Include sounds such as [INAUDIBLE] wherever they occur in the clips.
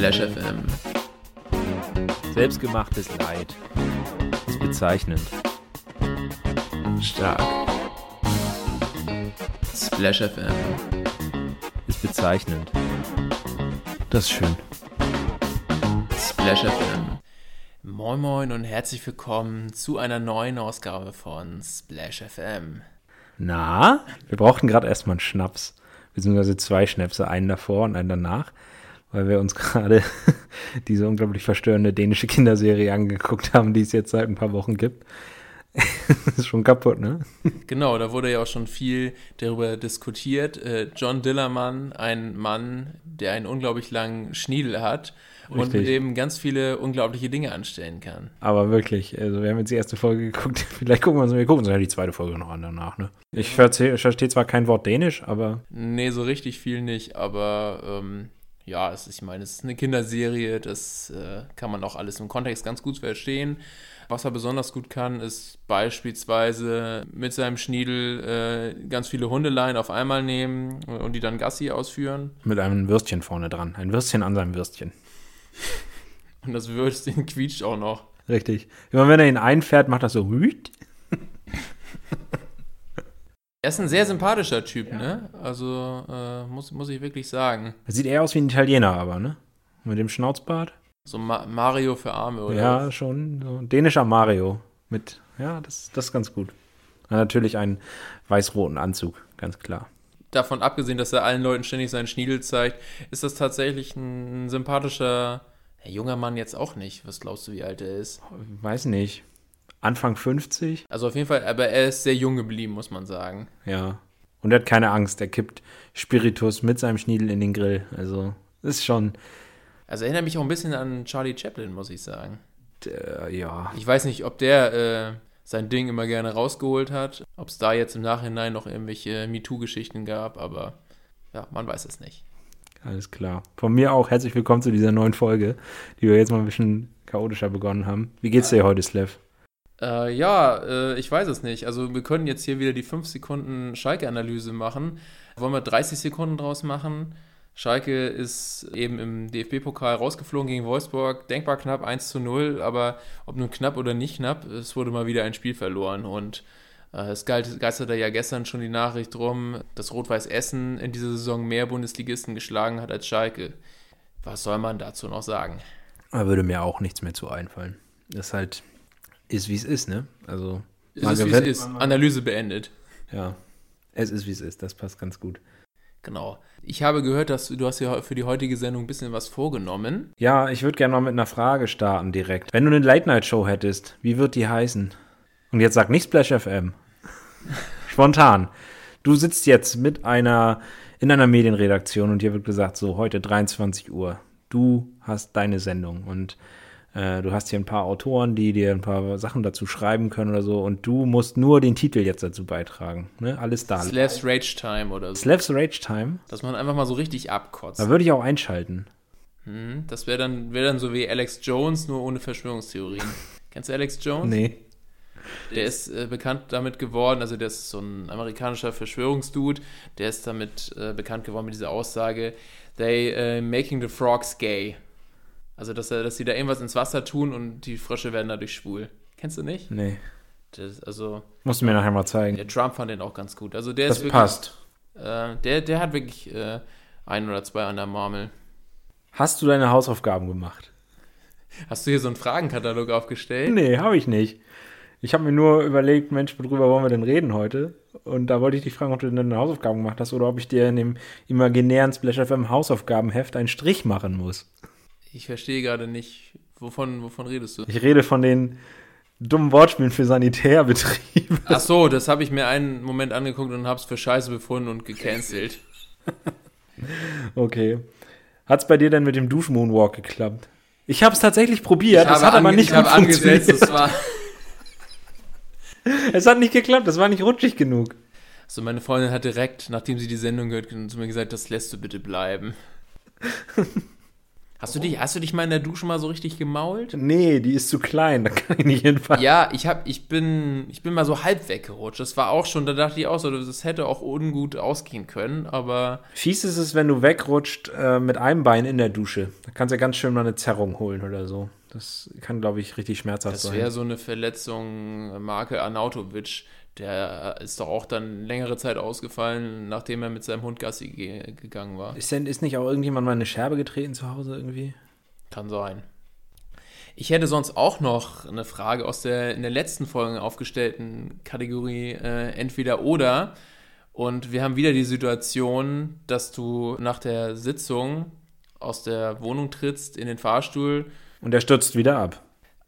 Splash FM. Selbstgemachtes Leid. Ist bezeichnend. Stark. Splash FM. Ist bezeichnend. Das ist schön. Splash FM. Moin Moin und herzlich willkommen zu einer neuen Ausgabe von Splash FM. Na, wir brauchten gerade erstmal einen Schnaps. Beziehungsweise zwei Schnäpse, einen davor und einen danach. Weil wir uns [LAUGHS] gerade diese unglaublich verstörende dänische Kinderserie angeguckt haben, die es jetzt seit ein paar Wochen gibt. [LAUGHS] das ist schon kaputt, ne? Genau, da wurde ja auch schon viel darüber diskutiert. Äh, John Dillermann, ein Mann, der einen unglaublich langen Schniedel hat und Richtig. mit dem ganz viele unglaubliche Dinge anstellen kann. Aber wirklich, also wir haben jetzt die erste Folge geguckt. [LAUGHS] Vielleicht gucken wir uns, wir gucken uns ja die zweite Folge noch an danach, ne? Ich verstehe verstehe zwar kein Wort Dänisch, aber Nee, so richtig viel nicht, aber ähm, ja, es ist, ich meine, es ist eine Kinderserie, das äh, kann man auch alles im Kontext ganz gut verstehen. Was er besonders gut kann, ist beispielsweise mit seinem Schniedel äh, ganz viele Hundeleien auf einmal nehmen und die dann Gassi ausführen. mit einem Würstchen vorne dran. Ein Würstchen an seinem Würstchen. [LAUGHS] Und das Würstchen quietscht auch noch. Richtig. Immer wenn er ihn einfährt, macht das so. [LAUGHS] Er ist ein sehr sympathischer Typ, ne? Also äh, muss, muss ich wirklich sagen. Er sieht eher aus wie ein Italiener, aber, ne? Mit dem Schnauzbart. So Ma Mario für Arme, oder? Ja, schon. So. Dänischer Mario. Mit, ja, das, das ist ganz gut. Und natürlich einen weiß-roten Anzug, ganz klar. davon abgesehen, dass er allen Leuten ständig seinen Schniedel zeigt, ist das tatsächlich ein sympathischer ja, junger Mann jetzt auch nicht. Was glaubst du, wie alt er ist? Weiß nicht. Anfang 50? Also auf jeden Fall, aber er ist sehr jung geblieben, muss man sagen. Ja. Und er hat keine Angst. Er kippt Spiritus mit seinem Schniedel in den Grill. Also, ist schon, Also erinnert mich auch ein bisschen an Charlie Chaplin, muss ich sagen. äh, ja. Ich weiß nicht, ob der äh, sein Ding immer gerne rausgeholt hat, ob es da jetzt im Nachhinein noch irgendwelche MeToo-Geschichten gab, aber ja, man weiß es nicht. Alles klar. Von mir auch herzlich willkommen zu dieser neuen Folge, die wir jetzt mal ein bisschen chaotischer begonnen haben. Wie geht's dir heute, Slev? Äh, ja, äh, ich weiß es nicht. Also wir können jetzt hier wieder die 5 Sekunden Schalke-Analyse machen. Wollen wir 30 Sekunden draus machen? Schalke ist eben im DFB-Pokal rausgeflogen gegen Wolfsburg. Denkbar knapp 1 zu 0, aber ob nun knapp oder nicht knapp, es wurde mal wieder ein Spiel verloren. Und äh, es geisterte ja gestern schon die Nachricht rum, dass Rot-Weiß Essen in dieser Saison mehr Bundesligisten geschlagen hat als Schalke. Was soll man dazu noch sagen? Da würde mir auch nichts mehr zu einfallen. Das ist halt, ist wie es ist, ne? Also, Es ist, wie es ist. Analyse beendet. Ja. Es ist wie es ist, das passt ganz gut. Genau. Ich habe gehört, dass du, du hast ja für die heutige Sendung ein bisschen was vorgenommen. Ja, ich würde gerne mal mit einer Frage starten direkt. Wenn du eine Late-Night-Show hättest, wie wird die heißen? Und jetzt sag nicht Splash FM. [LAUGHS] Spontan. Du sitzt jetzt mit einer, in einer Medienredaktion und dir wird gesagt, so heute 23 Uhr. Du hast deine Sendung und äh, du hast hier ein paar Autoren, die dir ein paar Sachen dazu schreiben können oder so und du musst nur den Titel jetzt dazu beitragen. Ne? Alles da. Slavs Rage Time oder so. Slavs Rage Time. Dass man einfach mal so richtig abkotzt. Da würde ich auch einschalten. Hm, das wäre dann, wär dann so wie Alex Jones, nur ohne Verschwörungstheorien. [LAUGHS] Kennst du Alex Jones? Nee. Der ist äh, bekannt damit geworden, also der ist so ein amerikanischer Verschwörungsdude, der ist damit äh, bekannt geworden mit dieser Aussage, they äh, making the frogs gay. Also, dass, er, dass sie da irgendwas ins Wasser tun und die Frösche werden dadurch schwul. Kennst du nicht? Nee. Das, also, Musst du mir nachher mal zeigen. der Trump fand den auch ganz gut. Also, der Das ist wirklich, passt. Äh, der, der hat wirklich äh, ein oder zwei an der Marmel. Hast du deine Hausaufgaben gemacht? Hast du hier so einen Fragenkatalog aufgestellt? Nee, habe ich nicht. Ich habe mir nur überlegt, Mensch, worüber wollen wir denn reden heute? Und da wollte ich dich fragen, ob du deine Hausaufgaben gemacht hast oder ob ich dir in dem imaginären Splash FM Hausaufgabenheft einen Strich machen muss. Ich verstehe gerade nicht, wovon, wovon redest du? Ich rede von den dummen Wortspielen für Sanitärbetriebe. Ach so, das habe ich mir einen Moment angeguckt und habe es für scheiße befunden und gecancelt. [LAUGHS] Okay. Hat's bei dir denn mit dem Duschmoonwalk geklappt? Ich habe es tatsächlich probiert, es hat aber nicht ich gut angesetzt, funktioniert. das war. [LAUGHS] Es hat nicht geklappt, es war nicht rutschig genug. So, meine Freundin hat direkt, nachdem sie die Sendung gehört, zu mir gesagt, das lässt du bitte bleiben. [LAUGHS] Hast du, dich, hast du dich mal in der Dusche mal so richtig gemault? Nee, die ist zu klein, [LAUGHS] da kann ich nicht hinfallen. Ja, ich, hab, ich, bin, ich bin mal so halb weggerutscht. Das war auch schon, da dachte ich auch so, das hätte auch ungut ausgehen können, aber. Fies ist es, wenn du wegrutscht äh, mit einem Bein in der Dusche. Da kannst du ja ganz schön mal eine Zerrung holen oder so. Das kann, glaube ich, richtig schmerzhaft Das sein. wäre so eine Verletzung Marke Arnautovic. Der ist doch auch dann längere Zeit ausgefallen, nachdem er mit seinem Hund Gassi ge gegangen war. Ist denn ist nicht auch irgendjemand mal eine Scherbe getreten zu Hause irgendwie? Kann sein. Ich hätte sonst auch noch eine Frage aus der in der letzten Folge aufgestellten Kategorie äh, entweder oder. Und wir haben wieder die Situation, dass du nach der Sitzung aus der Wohnung trittst in den Fahrstuhl. Und er stürzt wieder ab.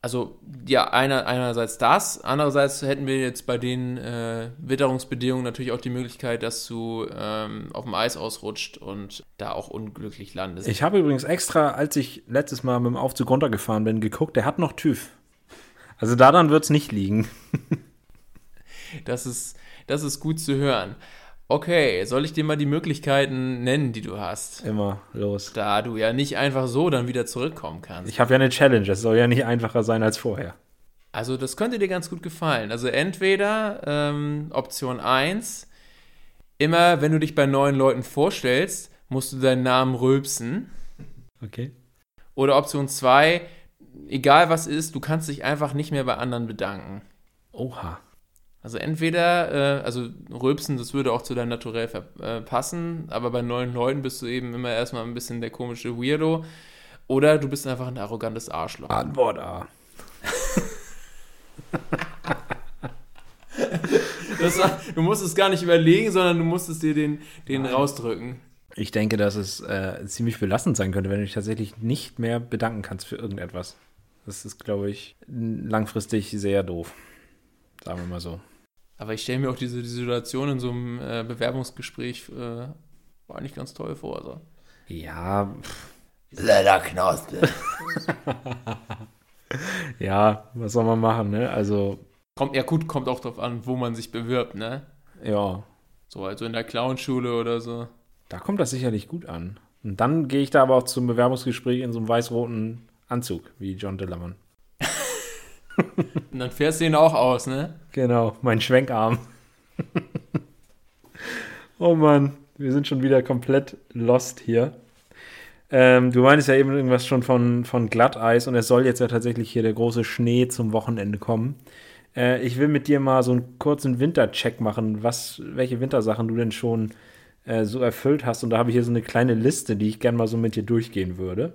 Also ja, einer, einerseits das, andererseits hätten wir jetzt bei den äh, Witterungsbedingungen natürlich auch die Möglichkeit, dass du ähm, auf dem Eis ausrutscht und da auch unglücklich landest. Ich habe übrigens extra, als ich letztes Mal mit dem Aufzug runtergefahren bin, geguckt, der hat noch TÜV. Also daran wird es nicht liegen. Das ist, das ist gut zu hören. Okay, soll ich dir mal die Möglichkeiten nennen, die du hast? Immer los. Da du ja nicht einfach so dann wieder zurückkommen kannst. Ich habe ja eine Challenge, es soll ja nicht einfacher sein als vorher. Also das könnte dir ganz gut gefallen. Also entweder ähm, Option 1, immer wenn du dich bei neuen Leuten vorstellst, musst du deinen Namen rülpsen. Okay. Oder Option 2, egal was ist, du kannst dich einfach nicht mehr bei anderen bedanken. Oha. Also entweder, äh, also Rülpsen, das würde auch zu deinem Naturell äh, passen, aber bei neuen Leuten bist du eben immer erstmal ein bisschen der komische Weirdo. Oder du bist einfach ein arrogantes Arschloch. Antwort A. War, du musst es gar nicht überlegen, sondern du musstest dir den, den rausdrücken. Ich denke, dass es äh, ziemlich belastend sein könnte, wenn du dich tatsächlich nicht mehr bedanken kannst für irgendetwas. Das ist, glaube ich, langfristig sehr doof. Sagen wir mal so. Aber ich stelle mir auch diese, die Situation in so einem äh, Bewerbungsgespräch äh, war eigentlich ganz toll vor. Also. Ja, Lederknospe. [LAUGHS] ja, was soll man machen, ne? Also, Kommt, ja gut, kommt auch drauf an, wo man sich bewirbt, ne? ja, So, also in der Clownschule oder so. da kommt das sicherlich gut an. Und dann gehe ich da aber auch zum Bewerbungsgespräch in so einem weiß-roten Anzug, wie John Dillermann. Und dann fährst du ihn auch aus, ne? Genau, mein Schwenkarm. oh Mann, wir sind schon wieder komplett lost hier. Ähm, du meintest ja eben irgendwas schon von, von Glatteis und es soll jetzt ja tatsächlich hier der große Schnee zum Wochenende kommen. Äh, ich will mit dir mal so einen kurzen Wintercheck machen, was, welche Wintersachen du denn schon äh, so erfüllt hast. Und da habe ich hier so eine kleine Liste, die ich gerne mal so mit dir durchgehen würde.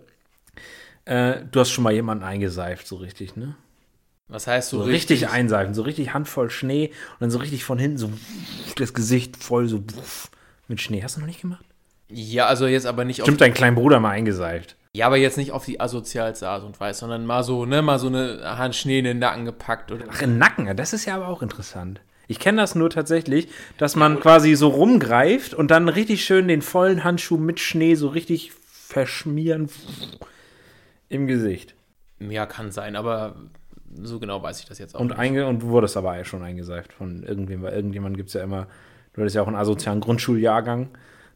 Äh, du hast schon mal jemanden eingeseift, so richtig, ne? Was heißt so, So richtig, einseifen, so richtig Handvoll Schnee und dann so richtig von hinten so das Gesicht voll so mit Schnee. Hast du noch nicht gemacht? Ja, also jetzt aber nicht auf, Stimmt, dein kleinen Bruder mal eingeseift. ja, aber jetzt nicht auf die asozialste Art und Weise, sondern mal so, ne, mal so eine Hand Schnee in den Nacken gepackt oder. Ach, im Nacken, ja, das ist ja aber auch interessant. Ich kenne das nur tatsächlich, dass man quasi so rumgreift und dann richtig schön den vollen Handschuh mit Schnee so richtig verschmieren im Gesicht. Ja, kann sein, aber so genau weiß ich das jetzt auch Und, nicht. einge und du wurdest aber schon eingeseift von irgendwem, weil irgendjemand gibt es ja immer, du hattest ja auch einen asozialen Grundschuljahrgang,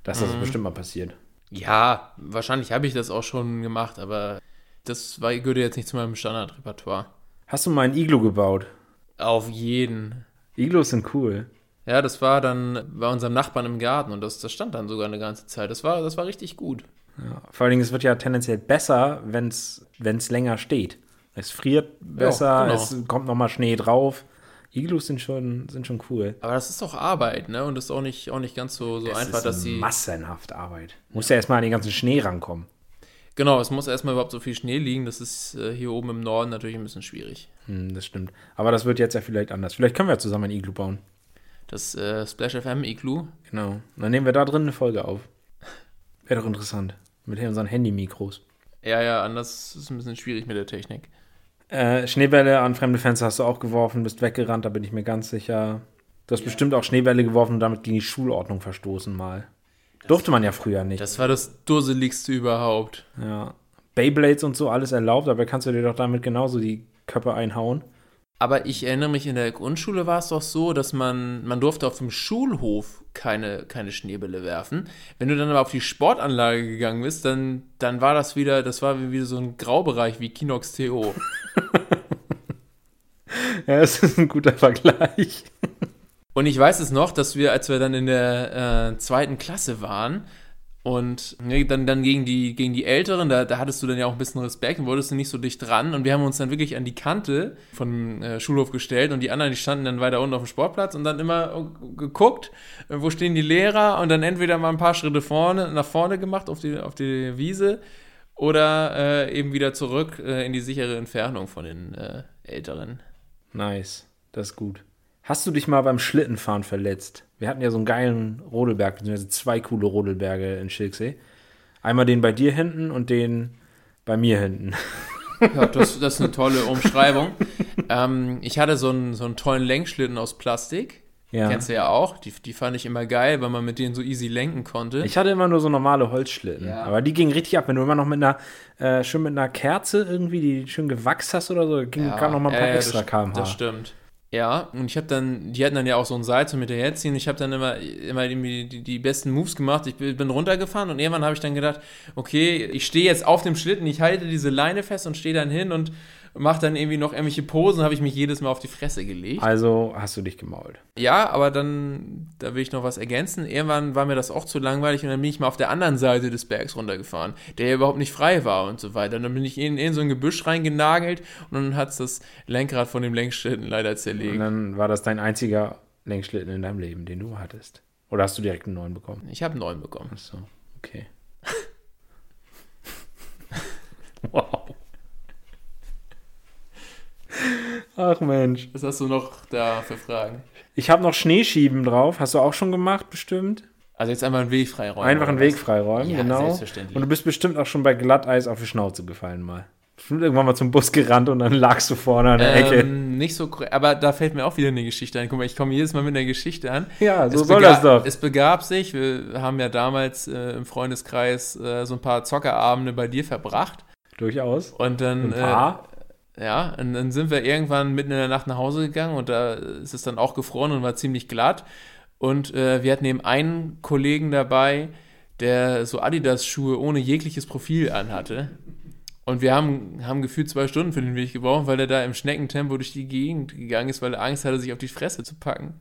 dass das bestimmt mal passiert. Ja, wahrscheinlich habe ich das auch schon gemacht, aber das war, gehörte jetzt nicht zu meinem Standardrepertoire. Hast du mal ein Iglo gebaut? Auf jeden. Iglos sind cool. Ja, das war dann bei unserem Nachbarn im Garten und das, das stand dann sogar eine ganze Zeit. Das war, das war richtig gut. Ja, vor allen Dingen, es wird ja tendenziell besser, wenn es länger steht. Es friert besser, genau. es kommt nochmal Schnee drauf. Iglus sind schon, sind schon cool. Aber das ist doch Arbeit, ne? Und das ist auch nicht, auch nicht ganz so, so einfach, ist dass sie. massenhaft Arbeit. Muss ja erstmal an den ganzen Schnee rankommen. Genau, es muss erstmal überhaupt so viel Schnee liegen. Das ist äh, hier oben im Norden natürlich ein bisschen schwierig. Hm, das stimmt. Aber das wird jetzt ja vielleicht anders. Vielleicht können wir ja zusammen ein Iglu bauen. Das äh, Splash FM Iglu. Genau. Und dann nehmen wir da drin eine Folge auf. Wäre doch interessant. Mit unseren Handy-Mikros. Ja, ja, anders ist es ein bisschen schwierig mit der Technik. Äh, Schneebälle an fremde Fenster hast du auch geworfen, bist weggerannt, da bin ich mir ganz sicher. Du hast bestimmt auch Schneebälle geworfen und damit gegen die Schulordnung verstoßen mal. Durfte man ja früher nicht. Das war das Dusseligste überhaupt. Ja. Beyblades und so alles erlaubt, aber kannst du dir doch damit genauso die Köpfe einhauen. Aber ich erinnere mich, in der Grundschule war es doch so, dass man, man durfte auf dem Schulhof keine, keine Schneebälle werfen. Wenn du dann aber auf die Sportanlage gegangen bist, dann, dann war das wieder, das war wieder so ein Graubereich wie Kinox TO. [LAUGHS] ja, das ist ein guter Vergleich. Und ich weiß es noch, dass wir, als wir dann in der äh, zweiten Klasse waren, und ne, dann, dann gegen die, gegen die Älteren, da, da hattest du dann ja auch ein bisschen Respekt und wolltest du nicht so dicht dran. Und wir haben uns dann wirklich an die Kante vom äh, Schulhof gestellt und die anderen, die standen dann weiter unten auf dem Sportplatz und dann immer geguckt, äh, wo stehen die Lehrer und dann entweder mal ein paar Schritte vorne, nach vorne gemacht auf die, auf die Wiese oder äh, eben wieder zurück äh, in die sichere Entfernung von den äh, Älteren. Nice, das ist gut. Hast du dich mal beim Schlittenfahren verletzt? Wir hatten ja so einen geilen Rodelberg, beziehungsweise zwei coole Rodelberge in Schilksee. Einmal den bei dir hinten und den bei mir hinten. [LAUGHS] Ja, das, das ist eine tolle Umschreibung. [LAUGHS] ähm, ich hatte so einen, so einen tollen Lenkschlitten aus Plastik. Ja. Kennst du ja auch. Die, die fand ich immer geil, weil man mit denen so easy lenken konnte. Ich hatte immer nur so normale Holzschlitten. Ja. Aber die gingen richtig ab. Wenn du immer noch mit einer, äh, schön mit einer Kerze irgendwie, die schön gewachst hast oder so, ging, ja, kam noch mal ein paar äh, extra das, kmh. Das stimmt. Ja, und ich habe dann, die hatten dann ja auch so ein Seil zum hinterherziehen. Ich habe dann immer, immer die, die, die, besten Moves gemacht. Ich bin runtergefahren und irgendwann habe ich dann gedacht, okay, ich stehe jetzt auf dem Schlitten, ich halte diese Leine fest und stehe dann hin und mache dann irgendwie noch irgendwelche Posen, habe ich mich jedes Mal auf die Fresse gelegt. Also hast du dich gemault. Ja, aber dann, da will ich noch was ergänzen. Irgendwann war mir das auch zu langweilig und dann bin ich mal auf der anderen Seite des Bergs runtergefahren, der ja überhaupt nicht frei war und so weiter. Und dann bin ich in, in so ein Gebüsch reingenagelt und dann hat es das Lenkrad von dem Lenkschlitten leider zerlegt. Und dann war das dein einziger Lenkschlitten in deinem Leben, den du hattest. Oder hast du direkt einen neuen bekommen? Ich habe einen neuen bekommen. Ach so, okay. Ach Mensch. Was hast du noch da für Fragen? Ich habe noch Schneeschieben drauf. Hast du auch schon gemacht, bestimmt? Also jetzt einfach einen Weg freiräumen. Einfach einen Weg freiräumen, ja, genau. Selbstverständlich. Und du bist bestimmt auch schon bei Glatteis auf die Schnauze gefallen mal. Bestimmt irgendwann mal zum Bus gerannt und dann lagst du vorne an der ähm, Ecke. Nicht so, aber da fällt mir auch wieder eine Geschichte ein. Guck mal, ich komme jedes Mal mit einer Geschichte an. Ja, so es soll das doch. Es begab sich, wir haben ja damals äh, im Freundeskreis äh, so ein paar Zockerabende bei dir verbracht. Durchaus. Und dann. Ein paar? Ja, und dann sind wir irgendwann mitten in der Nacht nach Hause gegangen und da ist es dann auch gefroren und war ziemlich glatt. Und äh, wir hatten eben einen Kollegen dabei, der so Adidas-Schuhe ohne jegliches Profil anhatte. Und wir haben, haben gefühlt zwei Stunden für den Weg gebraucht, weil er da im Schneckentempo durch die Gegend gegangen ist, weil er Angst hatte, sich auf die Fresse zu packen.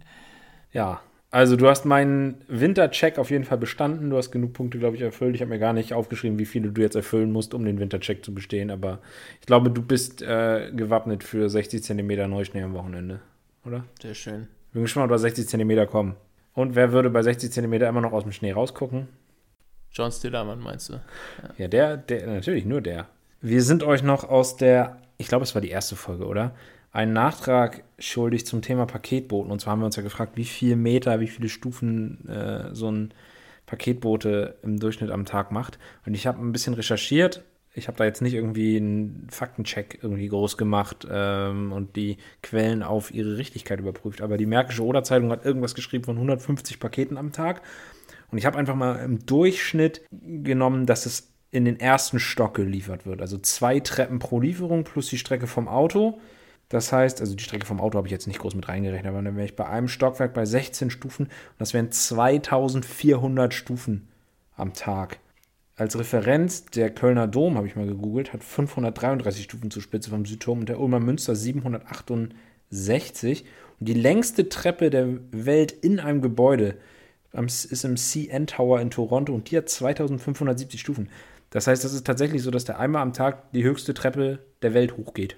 Ja, also du hast meinen Wintercheck auf jeden Fall bestanden. Du hast genug Punkte, glaube ich, erfüllt. Ich habe mir gar nicht aufgeschrieben, wie viele du jetzt erfüllen musst, um den Wintercheck zu bestehen. Aber ich glaube, du bist äh, gewappnet für 60 cm Neuschnee am Wochenende, oder? Sehr schön. Ich bin gespannt, ob da 60 cm kommen. Und wer würde bei 60 cm immer noch aus dem Schnee rausgucken? John Stillermann, meinst du? Ja, ja der, der, natürlich nur der. Wir sind euch noch aus der, ich glaube, es war die erste Folge, oder? Einen Nachtrag schuldig zum Thema Paketboten. Und zwar haben wir uns ja gefragt, wie viele Meter, wie viele Stufen äh, so ein Paketbote im Durchschnitt am Tag macht. Und ich habe ein bisschen recherchiert. Ich habe da jetzt nicht irgendwie einen Faktencheck irgendwie groß gemacht ähm, und die Quellen auf ihre Richtigkeit überprüft. Aber die Märkische Oder-Zeitung hat irgendwas geschrieben von 150 Paketen am Tag. Und ich habe einfach mal im Durchschnitt genommen, dass es in den ersten Stock geliefert wird. Also zwei Treppen pro Lieferung plus die Strecke vom Auto. Das heißt, also die Strecke vom Auto habe ich jetzt nicht groß mit reingerechnet, aber dann wäre ich bei einem Stockwerk bei 16 Stufen und das wären 2400 Stufen am Tag. Als Referenz, der Kölner Dom, habe ich mal gegoogelt, hat 533 Stufen zur Spitze vom Südturm und der Ulmer Münster 768. Und die längste Treppe der Welt in einem Gebäude ist im CN Tower in Toronto und die hat 2570 Stufen. Das heißt, das ist tatsächlich so, dass der einmal am Tag die höchste Treppe der Welt hochgeht.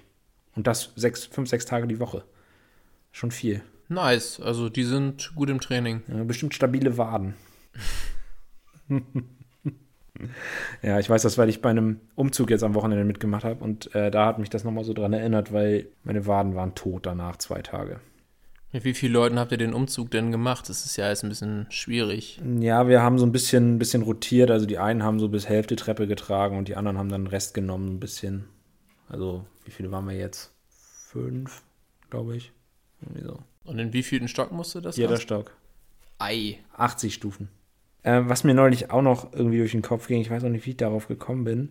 Und das sechs, fünf, sechs Tage die Woche. Schon viel. Nice. Also die sind gut im Training. Ja, bestimmt stabile Waden. [LAUGHS] ja, ich weiß das, weil ich bei einem Umzug jetzt am Wochenende mitgemacht habe. Und äh, da hat mich das nochmal so dran erinnert, weil meine Waden waren tot danach, zwei Tage. Mit wie vielen Leuten habt ihr den Umzug denn gemacht? Das ist ja jetzt ein bisschen schwierig. Ja, wir haben so ein bisschen, bisschen rotiert. Also die einen haben so bis Hälfte Treppe getragen und die anderen haben dann den Rest genommen, ein bisschen. Also, wie viele waren wir jetzt? Fünf, glaube ich. Irgendwie so. Und in wie vielen Stock musste das? Jeder Stock. Ei. 80 Stufen. Äh, was mir neulich auch noch irgendwie durch den Kopf ging, ich weiß auch nicht, wie ich darauf gekommen bin.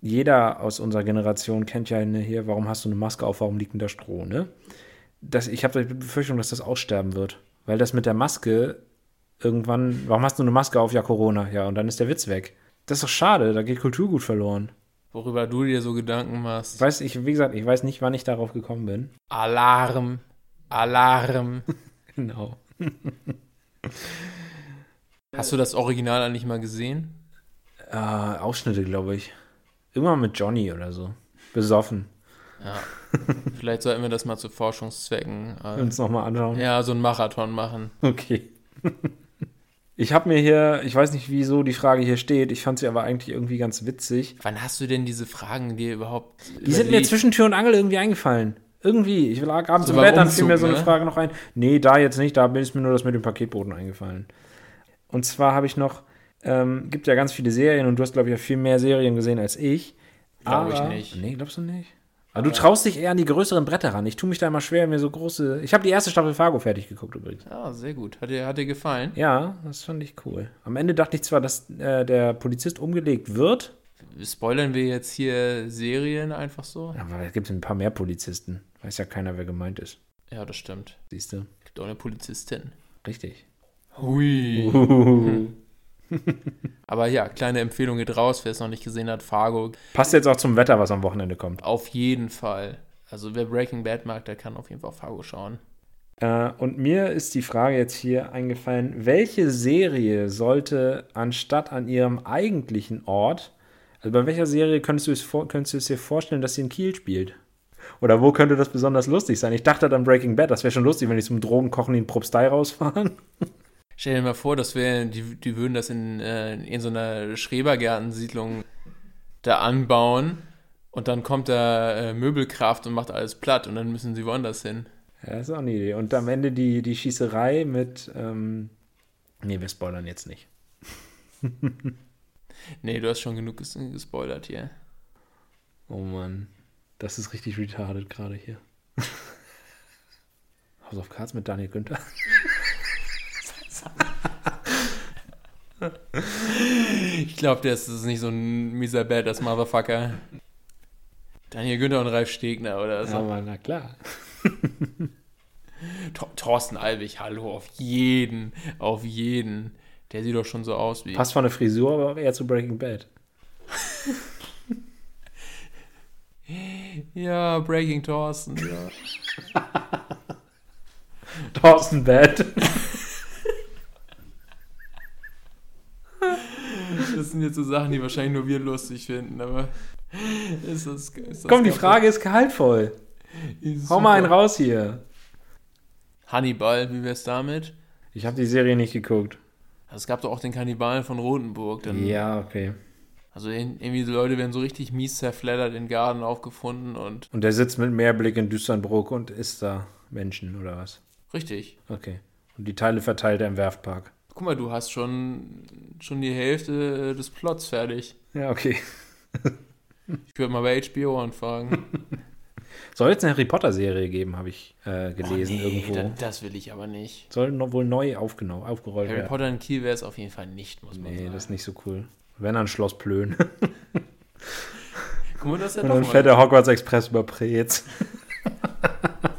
jeder aus unserer Generation kennt ja eine hier, warum hast du eine Maske auf, warum liegt denn da Stroh, ne? Das, ich habe die Befürchtung, dass das aussterben wird. Weil das mit der Maske irgendwann, warum hast du eine Maske auf? Ja, Corona. Ja, und dann ist der Witz weg. Das ist doch schade, da geht Kulturgut verloren. Worüber du dir so Gedanken machst. weiß, ich, wie gesagt, ich weiß nicht, wann ich darauf gekommen bin. Alarm. Alarm. [LAUGHS] Genau. [LAUGHS] Hast du das Original eigentlich mal gesehen? Äh, Ausschnitte, glaube ich. Irgendwann mit Johnny oder so. Besoffen. Ja. Vielleicht sollten wir das mal zu Forschungszwecken. Äh, Uns nochmal anschauen. ja, so einen Marathon machen. Okay. [LAUGHS] Ich habe mir hier, ich weiß nicht, wieso die Frage hier steht, ich fand sie aber eigentlich irgendwie ganz witzig. Wann hast du denn diese Fragen dir überhaupt Die sind mir zwischen Tür und Angel irgendwie eingefallen. Irgendwie. Ich lag abends So im Bett, dann fiel mir so eine ne? Frage noch ein. Nee, da jetzt nicht, da ist mir nur das mit dem Paketboten eingefallen. Und zwar habe ich noch, ähm, gibt ja ganz viele Serien und du hast, glaube ich, ja viel mehr Serien gesehen als ich. Glaube ich nicht. Nee, glaubst du nicht? Aber du traust dich eher an die größeren Bretter ran. Ich tue mich da immer schwer, mir so große. Ich habe die erste Staffel Fargo fertig geguckt übrigens. Ja, sehr gut. Hat dir, hat dir gefallen? Ja, das fand ich cool. Am Ende dachte ich zwar, dass äh, der Polizist umgelegt wird, Spoilern wir jetzt hier Serien einfach so? aber es gibt ein paar mehr Polizisten. Weiß ja keiner, wer gemeint ist. Ja, das stimmt. Siehst du? Gibt auch eine Polizistin. Richtig. Hui. [LAUGHS] [LAUGHS] Aber ja, kleine Empfehlung geht raus, wer es noch nicht gesehen hat, Fargo. Passt jetzt auch zum Wetter, was am Wochenende kommt. Auf jeden Fall. Also wer Breaking Bad mag, der kann auf jeden Fall Fargo schauen. Äh, und mir ist die Frage jetzt hier eingefallen, welche Serie sollte anstatt an ihrem eigentlichen Ort, also bei welcher Serie könntest du es, könntest du es dir vorstellen, dass sie in Kiel spielt? Oder wo könnte das besonders lustig sein? Ich dachte dann Breaking Bad, das wäre schon lustig, wenn die zum Drogenkochen in Propstei rausfahren. [LAUGHS] Stell dir mal vor, das wär, die, die würden das in, äh, in so einer Schrebergärtensiedlung da anbauen und dann kommt da äh, Möbelkraft und macht alles platt und dann müssen sie woanders hin. Ja, ist auch eine Idee. Und am Ende die, die Schießerei mit, ähm, nee, wir spoilern jetzt nicht. [LAUGHS] Nee, du hast schon genug ges gespoilert hier. Oh Mann, das ist richtig retarded gerade hier. [LAUGHS] House of Cards mit Daniel Günther. [LAUGHS] Ich glaube, das ist nicht so ein mieser Badass Motherfucker. Daniel Günther und Ralf Stegner oder so. Aber na klar. [LAUGHS] Tor- Thorsten Albig, hallo, auf jeden, auf jeden. Der sieht doch schon so aus wie. Passt von der Frisur, aber eher zu Breaking Bad. [LAUGHS] Ja, Breaking Thorsten, ja. [LAUGHS] Thorsten Bad. Das sind jetzt so Sachen, die wahrscheinlich nur wir lustig finden, aber [LAUGHS] ist das, ist das Komm, die Frage ist gehaltvoll. ist Hau mal einen super. raus hier. Hannibal, wie wär's damit? Ich habe die Serie nicht geguckt. Also es gab doch auch den Kannibalen von Rotenburg. Dann, Ja, okay. Also irgendwie so Leute werden so richtig mies zerfleddert in Garten aufgefunden und Und der sitzt mit Meerblick in Düsternbruck und isst da Menschen oder was? richtig. Okay. Und die Teile verteilt er im Werftpark. Guck mal, du hast schon, schon die Hälfte des Plots fertig. Ja, okay. Ich würde mal bei HBO anfangen. [LAUGHS] Soll jetzt eine Harry Potter Serie geben, habe ich äh, gelesen Oh, nee, irgendwo. da- Das will ich aber nicht. Soll noch wohl neu aufgenommen, aufgerollt Harry werden. Potter in Kiel wäre es auf jeden Fall nicht, muss man Nee, sagen. das ist nicht so cool. Wenn dann Schloss Plön. [LAUGHS] Guck mal, das ist ja Und doch dann mal- fährt der Hogwarts Express über Preetz. [LAUGHS]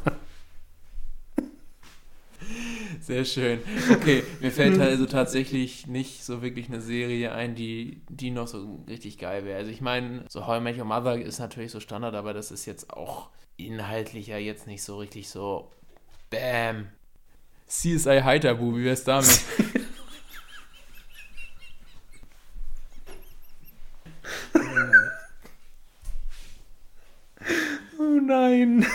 Sehr schön. Okay, mir fällt also tatsächlich nicht so wirklich eine Serie ein, die, die noch so richtig geil wäre. Also ich meine, so How I Met Your Mother ist natürlich so Standard, aber das ist jetzt auch inhaltlich ja jetzt nicht so richtig so Bam. CSI Heiterbu, wie wär's damit? Oh nein.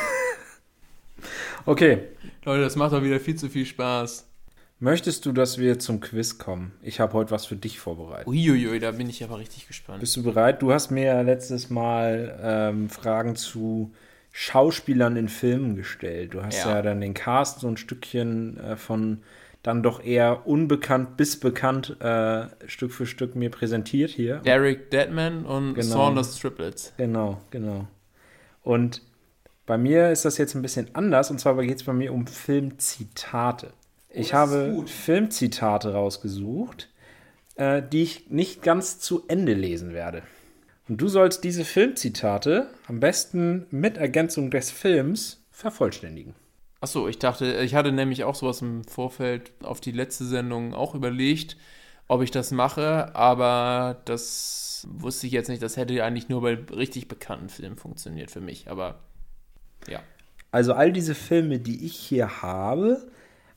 Okay. Leute, das macht doch wieder viel zu viel Spaß. Möchtest du, dass wir zum Quiz kommen? Ich habe heute was für dich vorbereitet. Uiuiui, da bin ich aber richtig gespannt. Bist du bereit? Du hast mir letztes Mal ähm, Fragen zu Schauspielern in Filmen gestellt. Du hast ja, Ja. dann den Cast so ein Stückchen äh, von dann doch eher unbekannt bis bekannt äh, Stück für Stück mir präsentiert hier. Derek Deadman und Genau. Saunders Triplets. Genau, genau. Und bei mir ist das jetzt ein bisschen anders und zwar geht es bei mir um Filmzitate. ich das habe. Filmzitate rausgesucht, äh, die ich nicht ganz zu Ende lesen werde. Und du sollst diese Filmzitate am besten mit Ergänzung des Films vervollständigen. Achso, ich dachte, ich hatte nämlich auch sowas im Vorfeld auf die letzte Sendung auch überlegt, ob ich das mache, aber das wusste ich jetzt nicht. Das hätte eigentlich nur bei richtig bekannten Filmen funktioniert für mich, aber ja. Also all diese Filme, die ich hier habe,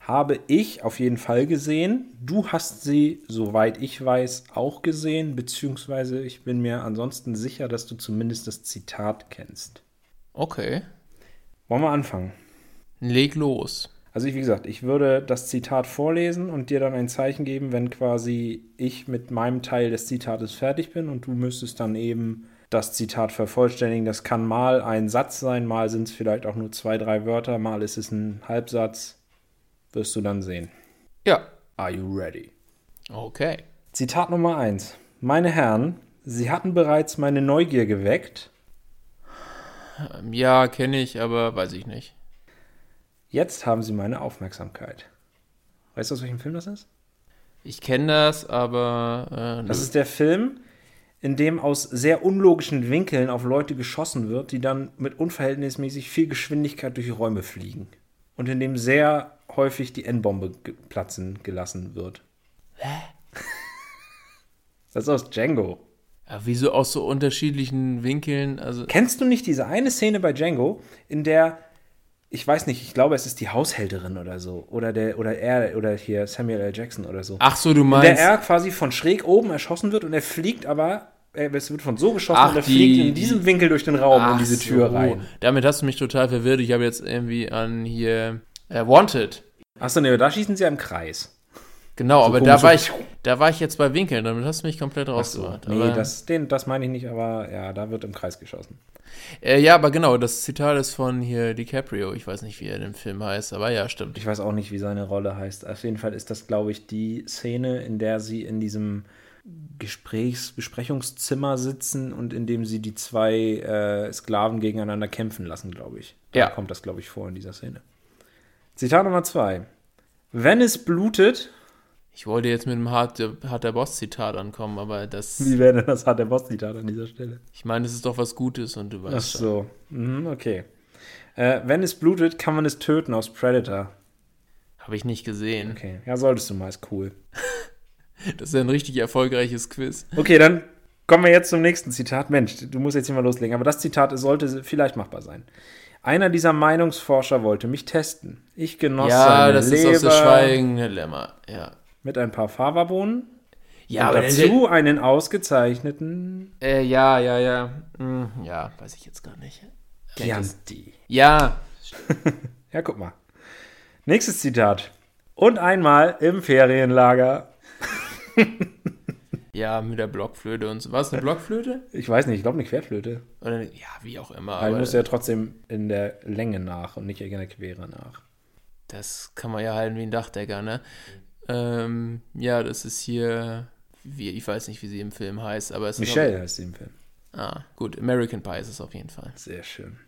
habe ich auf jeden Fall gesehen. Du hast sie, soweit ich weiß, auch gesehen, beziehungsweise ich bin mir ansonsten sicher, dass du zumindest das Zitat kennst. Okay. Wollen wir anfangen? Leg los. Also ich, wie gesagt, ich würde das Zitat vorlesen und dir dann ein Zeichen geben, wenn quasi ich mit meinem Teil des Zitates fertig bin und du müsstest dann eben das Zitat vervollständigen. Das kann mal ein Satz sein, mal sind es vielleicht auch nur zwei, drei Wörter, mal ist es ein Halbsatz. Wirst du dann sehen. Ja. Are you ready? Okay. Zitat Nummer 1. Meine Herren, Sie hatten bereits meine Neugier geweckt. Ähm, Ja, kenne ich, aber weiß ich nicht. Jetzt haben Sie meine Aufmerksamkeit. Weißt du, aus welchem Film das ist? Ich kenne das, aber äh, Das ist der Film, in dem aus sehr unlogischen Winkeln auf Leute geschossen wird, die dann mit unverhältnismäßig viel Geschwindigkeit durch Räume fliegen. Und in dem sehr häufig die N-Bombe platzen gelassen wird. Das ist aus Django. ja, wieso aus so unterschiedlichen Winkeln? Also Kennst du nicht diese eine Szene bei Django, in der, ich weiß nicht, ich glaube, es ist die Haushälterin oder so, oder der, oder er, oder hier Samuel L. Jackson oder so. ach so, du in der meinst er quasi von schräg oben erschossen wird und er fliegt aber, er, es wird von so geschossen Ach, und er die- fliegt in die- diesem Winkel durch den Raum in Ach diese Tür so. rein. Damit hast du mich total verwirrt. Ich habe jetzt irgendwie an hier äh, Wanted. Achso, ne, da schießen sie ja im Kreis. Genau, aber komisch da so- war ich, da war ich jetzt bei Winkeln. Damit hast du mich komplett rausgebracht. nee, aber, das, den, das meine ich nicht, aber ja, da wird im Kreis geschossen. äh, ja, aber genau, das Zitat ist von hier DiCaprio. Ich weiß nicht, wie er dem Film heißt, aber ja, stimmt. Ich weiß auch nicht, wie seine Rolle heißt. Auf jeden Fall ist das, glaube ich, die Szene, in der sie in diesem Gesprächs Besprechungszimmer sitzen und in dem sie die zwei äh, Sklaven gegeneinander kämpfen lassen, glaube ich. Da Ja. kommt das, glaube ich, vor in dieser Szene. Zitat Nummer zwei. Wenn es blutet, Ich wollte jetzt mit einem Hart, Hart Boss-Zitat ankommen, aber das. wie wäre denn das hat der Boss-Zitat an dieser Stelle? Ich meine, es ist doch was Gutes und du weißt Ach so, mhm, okay. Äh, wenn es blutet, kann man es töten aus Predator. Habe ich nicht gesehen. Okay, ja, solltest du mal, ist cool. [LAUGHS] Das ist ja ein richtig erfolgreiches Quiz. Okay, dann kommen wir jetzt zum nächsten Zitat. Mensch, du musst jetzt hier mal loslegen. Aber das Zitat sollte vielleicht machbar sein. Einer dieser Meinungsforscher wollte mich testen. Ich genoss ja, seine das Leber ist aus der Schweigende Lämmer. Ja. Mit ein paar Favabohnen. Ja, und dazu einen ausgezeichneten äh, ja, ja, ja. Hm, ja, weiß ich jetzt gar nicht. Chianti. Ja, [LAUGHS] Ja, guck mal. Nächstes Zitat. Und einmal im Ferienlager. [LAUGHS] ja, mit der Blockflöte und so. War es eine Blockflöte? Ich weiß nicht, ich glaube eine Querflöte. Oder, ja, wie auch immer. Aber Aber muss ja trotzdem in der Länge nach und nicht in der Quere nach. das kann man ja halten wie ein Dachdecker, ne? Ähm, ja, das ist hier, wie, ich weiß nicht, wie sie im Film heißt, aber es Michelle heißt sie im Film. ah, gut, American Pie ist es auf jeden Fall. Sehr schön.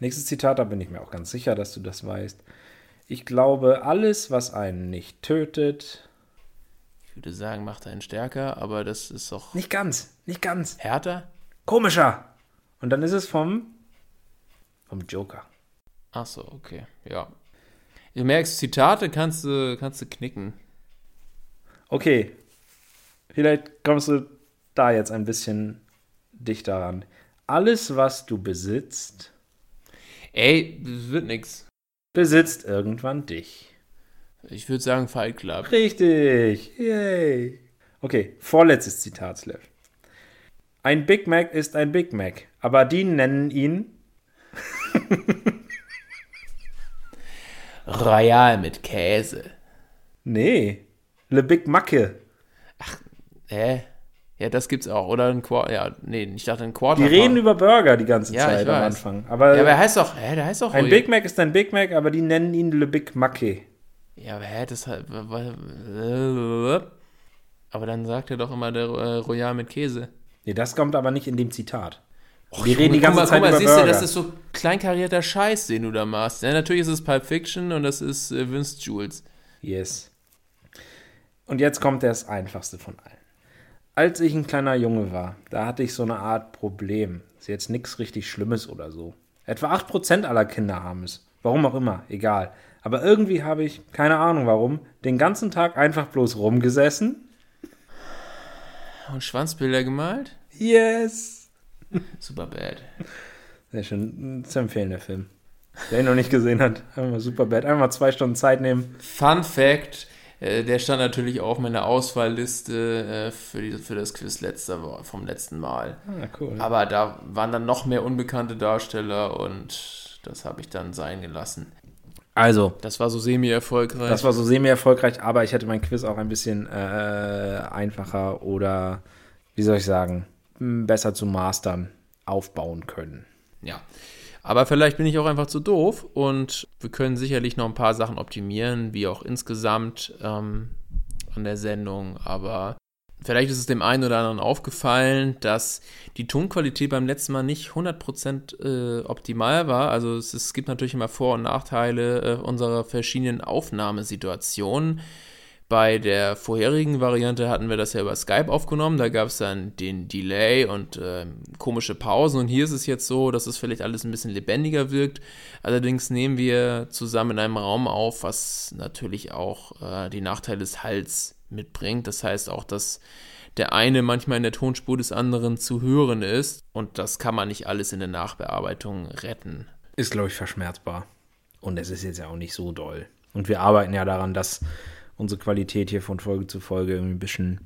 Nächstes Zitat, da bin ich mir auch ganz sicher, dass du das weißt. Ich glaube, alles, was einen nicht tötet. Ich würde sagen, macht einen stärker, aber das ist doch Nicht ganz, nicht ganz. härter. Komischer. Und dann ist es vom. vom Joker. Ach so, okay, ja. Du merkst, Zitate kannst du, kannst du knicken. Okay. Vielleicht kommst du da jetzt ein bisschen dichter ran. Alles, was du besitzt, Ey, das wird nix. besitzt irgendwann dich. Ich würde sagen Fight Club. Richtig. Yay. Okay, vorletztes Zitat, Slev. Ein Big Mac ist ein Big Mac, aber die nennen ihn [LAUGHS] Royal mit Käse. Nee, Le Big Macke. Hä? Ja, das gibt's auch. Oder ein Quarter. Ja, nee, ich dachte ein Quarter. Die reden über Burger die ganze Ja, Zeit am. Anfang. Aber, Ja, aber er heißt doch. Hä, der heißt doch ein Big Mac ist ein Big Mac, aber die nennen ihn Le Big Macke. Ja, aber hä, das halt. Aber dann sagt er doch immer der äh, Royal mit Käse. Nee, das kommt aber nicht in dem Zitat. Och, die reden die ganze guck Zeit mal, über guck mal, siehst Burger. du, das ist so kleinkarierter Scheiß, den du da machst. Ja, natürlich ist es Pulp Fiction und das ist äh, Vince Jules. Yes. Und jetzt kommt das einfachste von allen. als ich ein kleiner Junge war, da hatte ich so eine Art Problem. Ist jetzt nichts richtig Schlimmes oder so. Etwa 8% aller Kinder haben es. Warum auch immer, egal. Aber irgendwie habe ich, keine Ahnung warum, den ganzen Tag einfach bloß rumgesessen. Und Schwanzbilder gemalt? Yes! [LAUGHS] Super bad. Sehr schön. Zu empfehlen, der Film. Wer ihn noch nicht gesehen hat, einmal super bad. Einmal zwei Stunden Zeit nehmen. Fun Fact: äh, Der stand natürlich auch auf meiner Auswahlliste äh, für, die, für das Quiz letzter, vom letzten Mal. Ah, cool. Aber da waren dann noch mehr unbekannte Darsteller und das habe ich dann sein gelassen. Also, Das war so semi-erfolgreich. das war so semi-erfolgreich, aber ich hätte mein Quiz auch ein bisschen äh, einfacher oder, wie soll ich sagen, besser zu mastern aufbauen können. Ja. Aber vielleicht bin ich auch einfach zu doof und wir können sicherlich noch ein paar Sachen optimieren, wie auch insgesamt ähm, an der Sendung. Aber vielleicht ist es dem einen oder anderen aufgefallen, dass die Tonqualität beim letzten Mal nicht 100% äh, optimal war. Also es, es gibt natürlich immer Vor- und Nachteile äh, unserer verschiedenen Aufnahmesituationen. Bei der vorherigen Variante hatten wir das ja über Skype aufgenommen. Da gab es dann den Delay und ähm, komische Pausen. Und hier ist es jetzt so, dass es vielleicht alles ein bisschen lebendiger wirkt. Allerdings nehmen wir zusammen in einem Raum auf, was natürlich auch äh, die Nachteile des Hals mitbringt. Das heißt auch, dass der eine manchmal in der Tonspur des anderen zu hören ist. Und das kann man nicht alles in der Nachbearbeitung retten. Ist, glaube ich, verschmerzbar. Und es ist jetzt ja auch nicht so doll. Und wir arbeiten ja daran, dass unsere Qualität hier von Folge zu Folge irgendwie ein bisschen,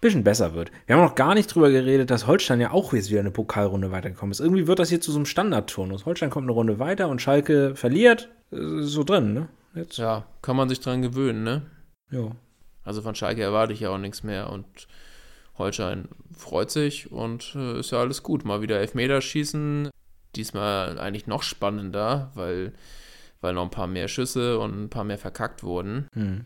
bisschen besser wird. Wir haben noch gar nicht drüber geredet, dass Holstein ja auch jetzt wieder eine Pokalrunde weitergekommen ist. Irgendwie wird das hier zu so einem Standardturnus. Holstein kommt eine Runde weiter und Schalke verliert. Ist so drin, ne? Jetzt. Ja, kann man sich dran gewöhnen, ne? Ja. Also von Schalke erwarte ich ja auch nichts mehr und Holstein freut sich und äh, ist ja alles gut. Mal wieder Elfmeterschießen. Diesmal eigentlich noch spannender, weil, weil noch ein paar mehr Schüsse und ein paar mehr verkackt wurden. Hm.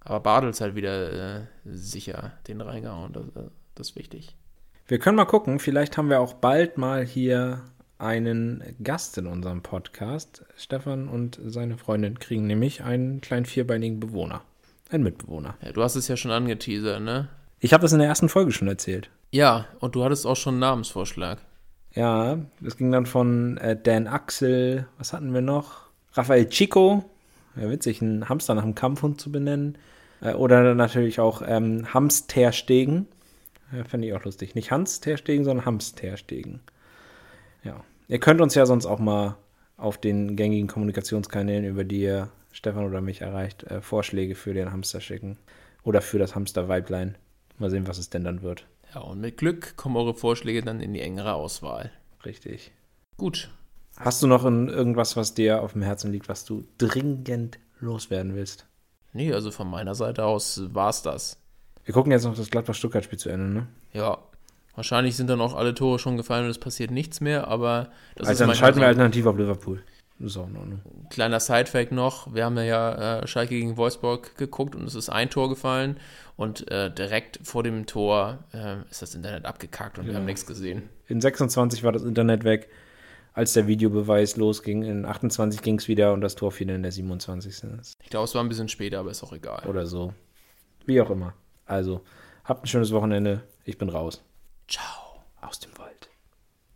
Aber Bartels halt wieder äh, sicher den reingehauen. Das, äh, das ist wichtig. Wir können mal gucken, vielleicht haben wir auch bald mal hier einen Gast in unserem Podcast. Stefan und seine Freundin kriegen nämlich einen kleinen vierbeinigen Bewohner. Einen Mitbewohner. Ja, du hast es ja schon angeteasert, ne? Ich habe das in der ersten Folge schon erzählt. Ja, und du hattest auch schon einen Namensvorschlag. Ja, das ging dann von äh, Dan Axel, was hatten wir noch? Raphael Chico, ja, witzig, einen Hamster nach einem Kampfhund zu benennen. Äh, oder natürlich auch ähm, Hams Terstegen. Ja, Fände ich auch lustig. Nicht Hans Terstegen, sondern Hams Terstegen. Ja. Ihr könnt uns ja sonst auch mal auf den gängigen Kommunikationskanälen, über die ihr Stefan oder mich erreicht, äh, Vorschläge für den Hamster schicken. Oder für das Hamster-Weiblein. Mal sehen, was es denn dann wird. Ja, und mit Glück kommen eure Vorschläge dann in die engere Auswahl. Richtig. Gut. Hast du noch in irgendwas, was dir auf dem Herzen liegt, was du dringend loswerden willst? Nee, also von meiner Seite aus war's das. Wir gucken jetzt noch das Gladbach-Stuttgart-Spiel zu Ende, ne? Ja. Wahrscheinlich sind dann auch alle Tore schon gefallen und es passiert nichts mehr, aber das Also dann manchmal schalten wir alternativ auf Liverpool. Das ist auch in Ordnung. kleiner Sidefact noch. Wir haben ja äh, Schalke gegen Wolfsburg geguckt und es ist ein Tor gefallen und äh, direkt vor dem Tor äh, ist das Internet abgekackt und wir Ja. haben nichts gesehen. In 26 war das Internet weg, als der Videobeweis losging. In 28 ging es wieder und das Tor fiel in der 27. Ich glaube, es war ein bisschen später, aber ist auch egal. Oder so. Wie auch immer. Also, habt ein schönes Wochenende. Ich bin raus. Ciao. Aus dem